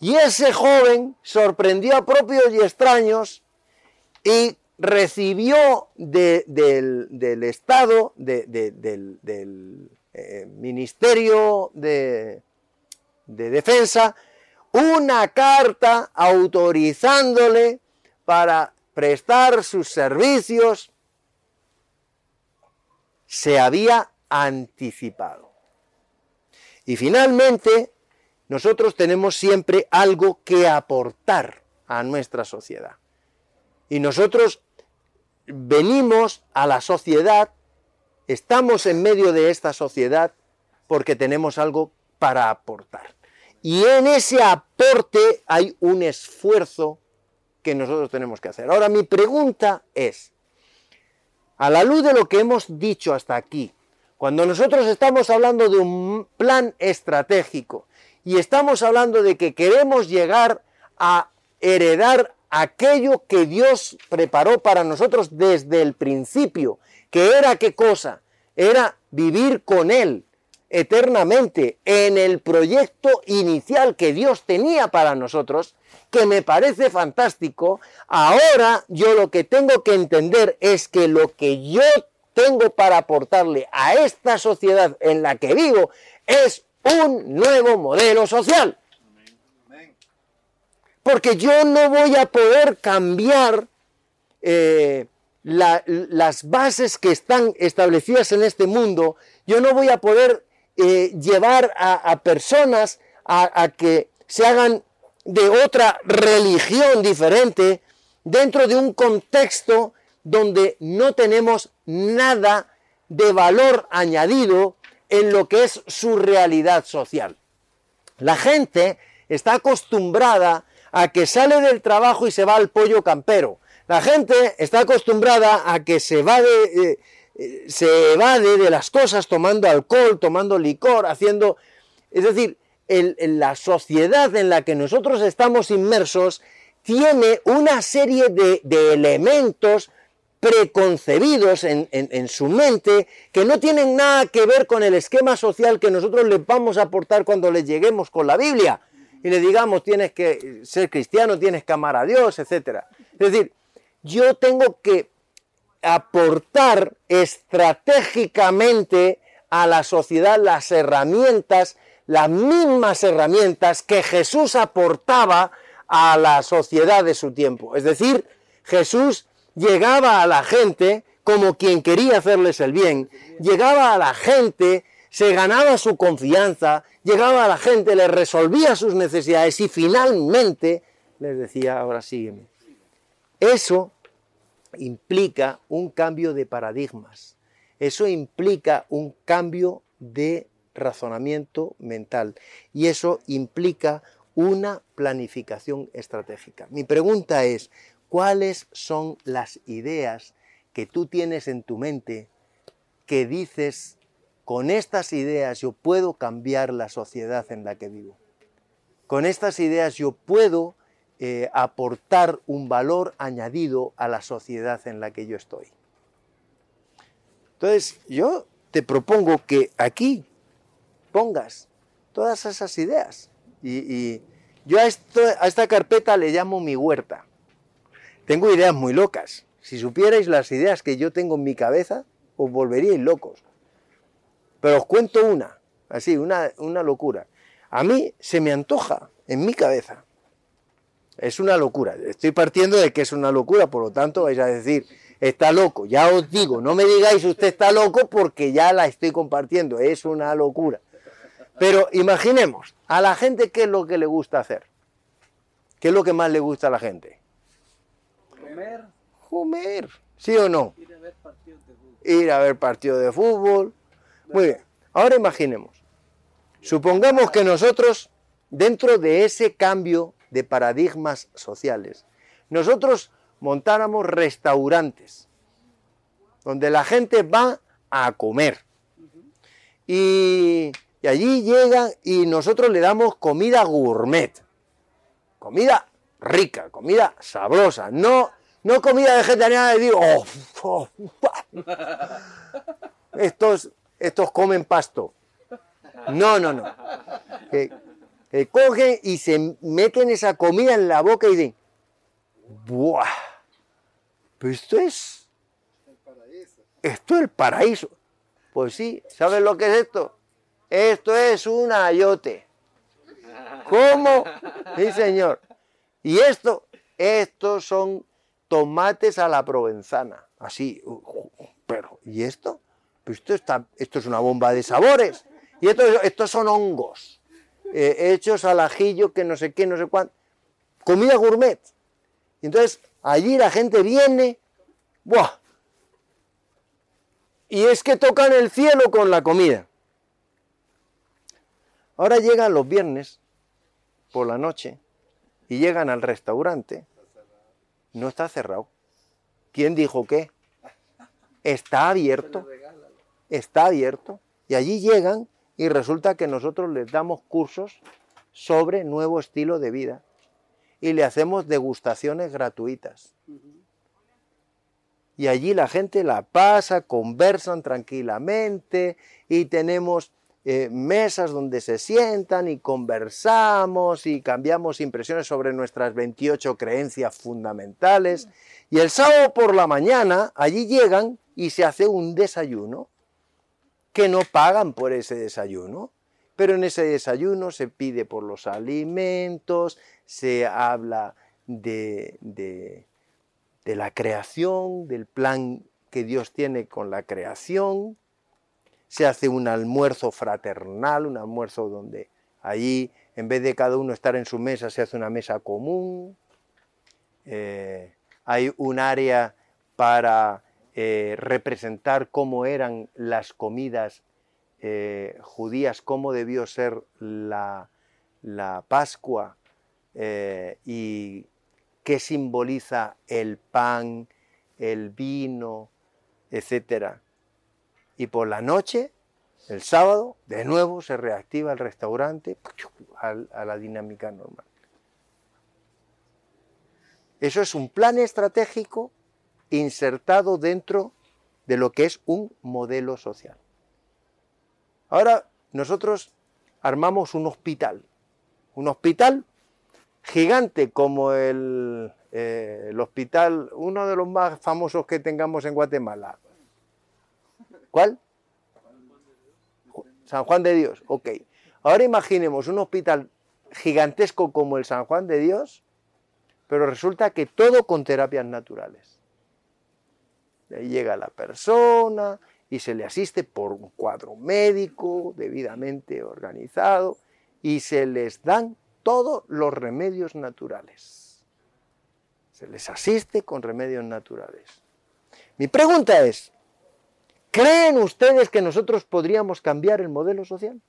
Y ese joven sorprendió a propios y extraños y recibió de- del, Estado, de- de- del, del, eh, Ministerio de, de Defensa, una carta autorizándole para prestar sus servicios. Se había anticipado. Y finalmente, nosotros tenemos siempre algo que aportar a nuestra sociedad. Y nosotros venimos a la sociedad, estamos en medio de esta sociedad porque tenemos algo para aportar. Y en ese aporte hay un esfuerzo que nosotros tenemos que hacer. Ahora mi pregunta es, a la luz de lo que hemos dicho hasta aquí, cuando nosotros estamos hablando de un plan estratégico y estamos hablando de que queremos llegar a heredar aquello que Dios preparó para nosotros desde el principio, que era qué cosa? Era vivir con Él eternamente en el proyecto inicial que Dios tenía para nosotros, que me parece fantástico, ahora yo lo que tengo que entender es que lo que yo tengo para aportarle a esta sociedad en la que vivo es un nuevo modelo social. Porque yo no voy a poder cambiar eh, la- las bases que están establecidas en este mundo. Yo no voy a poder eh, llevar a, personas a, que se hagan de otra religión diferente dentro de un contexto donde no tenemos nada de valor añadido en lo que es su realidad social. La gente está acostumbrada a que sale del trabajo y se va al pollo campero. La gente está acostumbrada a que se va de, eh, se evade de las cosas tomando alcohol, tomando licor, haciendo... Es decir, la sociedad en la que nosotros estamos inmersos tiene una serie de, elementos preconcebidos en, en- en su mente que no tienen nada que ver con el esquema social que nosotros les vamos a aportar cuando les lleguemos con la Biblia y le digamos tienes que ser cristiano, tienes que amar a Dios, etc. Es decir, yo tengo que aportar estratégicamente a la sociedad las herramientas, las mismas herramientas que Jesús aportaba a la sociedad de su tiempo. Es decir, Jesús llegaba a la gente como quien quería hacerles el bien, llegaba a la gente, se ganaba su confianza, llegaba a la gente, les resolvía sus necesidades y finalmente les decía, ahora sígueme. Eso implica un cambio de paradigmas. Eso implica un cambio de razonamiento mental. Y eso implica una planificación estratégica. Mi pregunta es, ¿cuáles son las ideas que tú tienes en tu mente que dices, con estas ideas yo puedo cambiar la sociedad en la que vivo? Con estas ideas yo puedo eh, aportar un valor añadido a la sociedad en la que yo estoy. Entonces, yo te propongo que aquí pongas todas esas ideas. Y, yo a, a esta carpeta le llamo mi huerta. Tengo ideas muy locas. Si supierais las ideas que yo tengo en mi cabeza, os volveríais locos. Pero os cuento una, así, una, una locura. A mí se me antoja en mi cabeza. Es una locura. Estoy partiendo de que es una locura, por lo tanto vais a decir, está loco. Ya os digo, no me digáis usted está loco porque ya la estoy compartiendo. Es una locura. Pero imaginemos, a la gente qué es lo que le gusta hacer. ¿Qué es lo que más le gusta a la gente? Comer, Comer, ¿sí o no? ir a ver partidos de fútbol. Ir a ver partidos de fútbol. Muy bien, ahora imaginemos. Supongamos que nosotros, dentro de ese cambio de paradigmas sociales, nosotros montáramos restaurantes donde la gente va a comer. Y, y allí llegan y nosotros le damos comida gourmet. Comida rica, comida sabrosa, no, no comida vegetariana de digo, "Oh, oh, estos, estos comen pasto. No, no, no. Que cogen y se meten esa comida en la boca y dicen, ¡buah! Pero esto es, paraíso. esto es el paraíso. Pues sí, ¿sabes lo que es esto? Esto es un ayote. ¿Cómo? Sí, señor. Y esto, estos son tomates a la provenzana. Así, pero, ¿y esto? Pues esto, está, esto es una bomba de sabores. Y esto, estos son hongos, eh, hechos al ajillo, que no sé qué, no sé cuánto. Comida gourmet. Y entonces, allí la gente viene, ¡buah! Y es que tocan el cielo con la comida. Ahora llegan los viernes por la noche y llegan al restaurante. No está cerrado. ¿Quién dijo qué? Está abierto. Está abierto. Y allí llegan y resulta que nosotros les damos cursos sobre nuevo estilo de vida y le hacemos degustaciones gratuitas. Y allí la gente la pasa, conversan tranquilamente y tenemos eh, mesas donde se sientan y conversamos y cambiamos impresiones sobre nuestras 28 creencias fundamentales. Y el sábado por la mañana allí llegan y se hace un desayuno que no pagan por ese desayuno, Pero en ese desayuno se pide por los alimentos, se habla de, de, la creación, del plan que Dios tiene con la creación, se hace un almuerzo fraternal, un almuerzo donde allí, en vez de cada uno estar en su mesa, se hace una mesa común, eh, hay un área para eh, representar cómo eran las comidas eh, judías, cómo debió ser la, la Pascua eh, y qué simboliza el pan, el vino, etcétera. Y por la noche, el sábado, de nuevo se reactiva el restaurante a la dinámica normal. Eso es un plan estratégico insertado dentro de lo que es un modelo social. Ahora nosotros armamos un hospital, un hospital gigante como el, eh, el hospital, uno de los más famosos que tengamos en Guatemala. ¿Cuál? San Juan de Dios, ok. Ahora imaginemos un hospital gigantesco como el San Juan de Dios, pero resulta que todo con terapias naturales. Ahí llega la persona y se le asiste por un cuadro médico debidamente organizado y se les dan todos los remedios naturales. Se les asiste con remedios naturales. Mi pregunta es, ¿creen ustedes que nosotros podríamos cambiar el modelo social?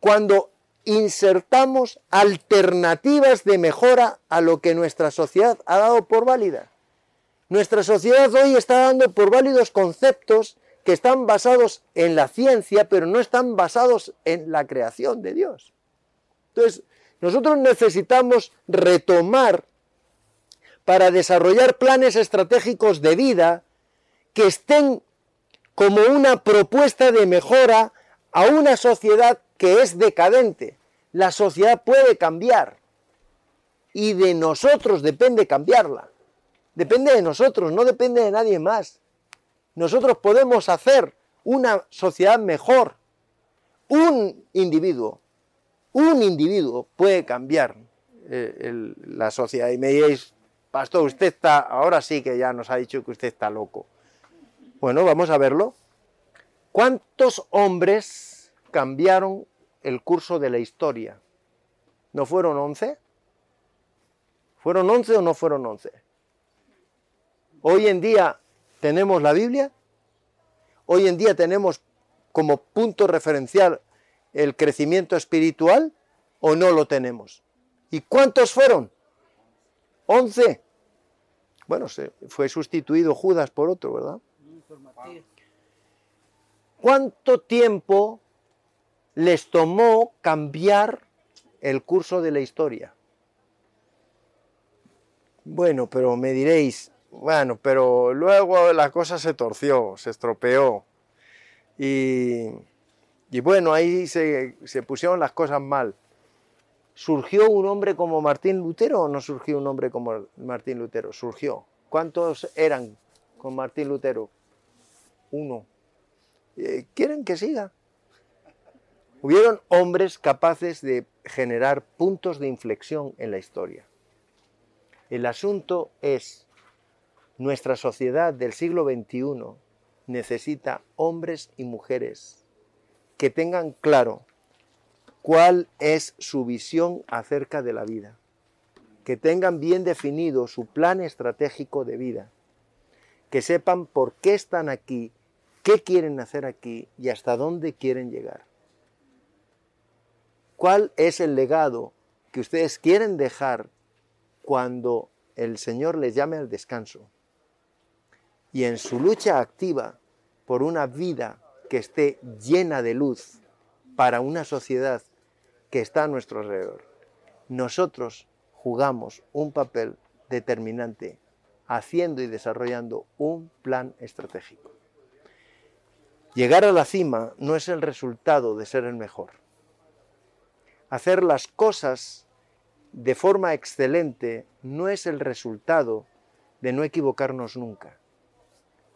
Cuando insertamos alternativas de mejora a lo que nuestra sociedad ha dado por válida. Nuestra sociedad hoy está dando por válidos conceptos que están basados en la ciencia, pero no están basados en la creación de Dios. Entonces, nosotros necesitamos retomar para desarrollar planes estratégicos de vida que estén como una propuesta de mejora a una sociedad que es decadente. La sociedad puede cambiar y de nosotros depende cambiarla. Depende de nosotros, no depende de nadie más. Nosotros podemos hacer una sociedad mejor. Un individuo, un individuo puede cambiar eh, la sociedad. Y me diréis, pastor, usted está, ahora sí que ya nos ha dicho que usted está loco. Bueno, vamos a verlo. ¿Cuántos hombres cambiaron el curso de la historia? ¿No fueron 11? ¿Fueron 11 o no fueron 11? Hoy en día tenemos la Biblia, hoy en día tenemos como punto referencial el crecimiento espiritual o no lo tenemos. ¿Y cuántos fueron? 11. Bueno, se fue sustituido Judas por otro, ¿verdad? ¿Cuánto tiempo les tomó cambiar el curso de la historia? Bueno, pero me diréis, bueno, pero luego la cosa se torció, se estropeó. Y, bueno, ahí se, se pusieron las cosas mal. ¿Surgió un hombre como Martín Lutero o no surgió un hombre como Martín Lutero? Surgió. ¿Cuántos eran con Martín Lutero? Uno. Eh, ¿Quieren que siga? Hubieron hombres capaces de generar puntos de inflexión en la historia. El asunto es, nuestra sociedad del siglo XXI necesita hombres y mujeres que tengan claro cuál es su visión acerca de la vida, que tengan bien definido su plan estratégico de vida, que sepan por qué están aquí, qué quieren hacer aquí y hasta dónde quieren llegar. ¿Cuál es el legado que ustedes quieren dejar cuando el Señor les llame al descanso? Y en su lucha activa por una vida que esté llena de luz para una sociedad que está a nuestro alrededor, nosotros jugamos un papel determinante haciendo y desarrollando un plan estratégico. Llegar a la cima no es el resultado de ser el mejor. Hacer las cosas de forma excelente no es el resultado de no equivocarnos nunca.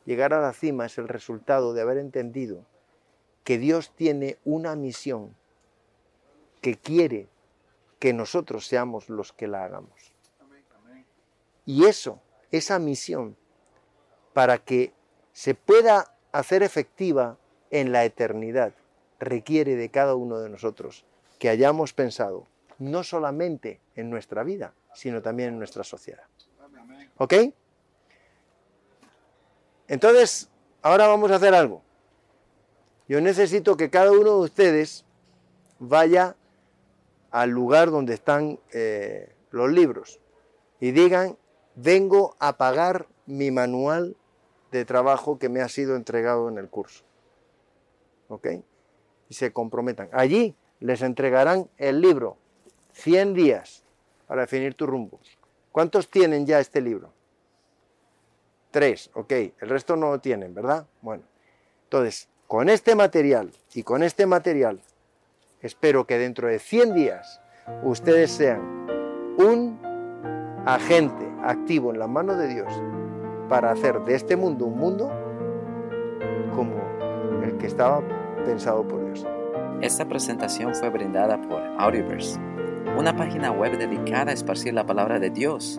Llegar a la cima es el resultado de haber entendido que Dios tiene una misión que quiere que nosotros seamos los que la hagamos. Y eso, esa misión, para que se pueda hacer efectiva en la eternidad, requiere de cada uno de nosotros que hayamos pensado no solamente en nuestra vida, sino también en nuestra sociedad. ¿Ok? Entonces, ahora vamos a hacer algo. Yo necesito que cada uno de ustedes vaya al lugar donde están eh, los libros y digan, vengo a pagar mi manual de trabajo que me ha sido entregado en el curso. ¿Ok? Y se comprometan. Allí les entregarán el libro, 100 días para definir tu rumbo. ¿Cuántos tienen ya este libro? Tres, ok. El resto no lo tienen, ¿verdad? Bueno, entonces, con este material y con este material, espero que dentro de 100 días ustedes sean un agente activo en la mano de Dios para hacer de este mundo un mundo como el que estaba pensado por Dios. Esta presentación fue brindada por Audioverse, una página web dedicada a esparcir la palabra de Dios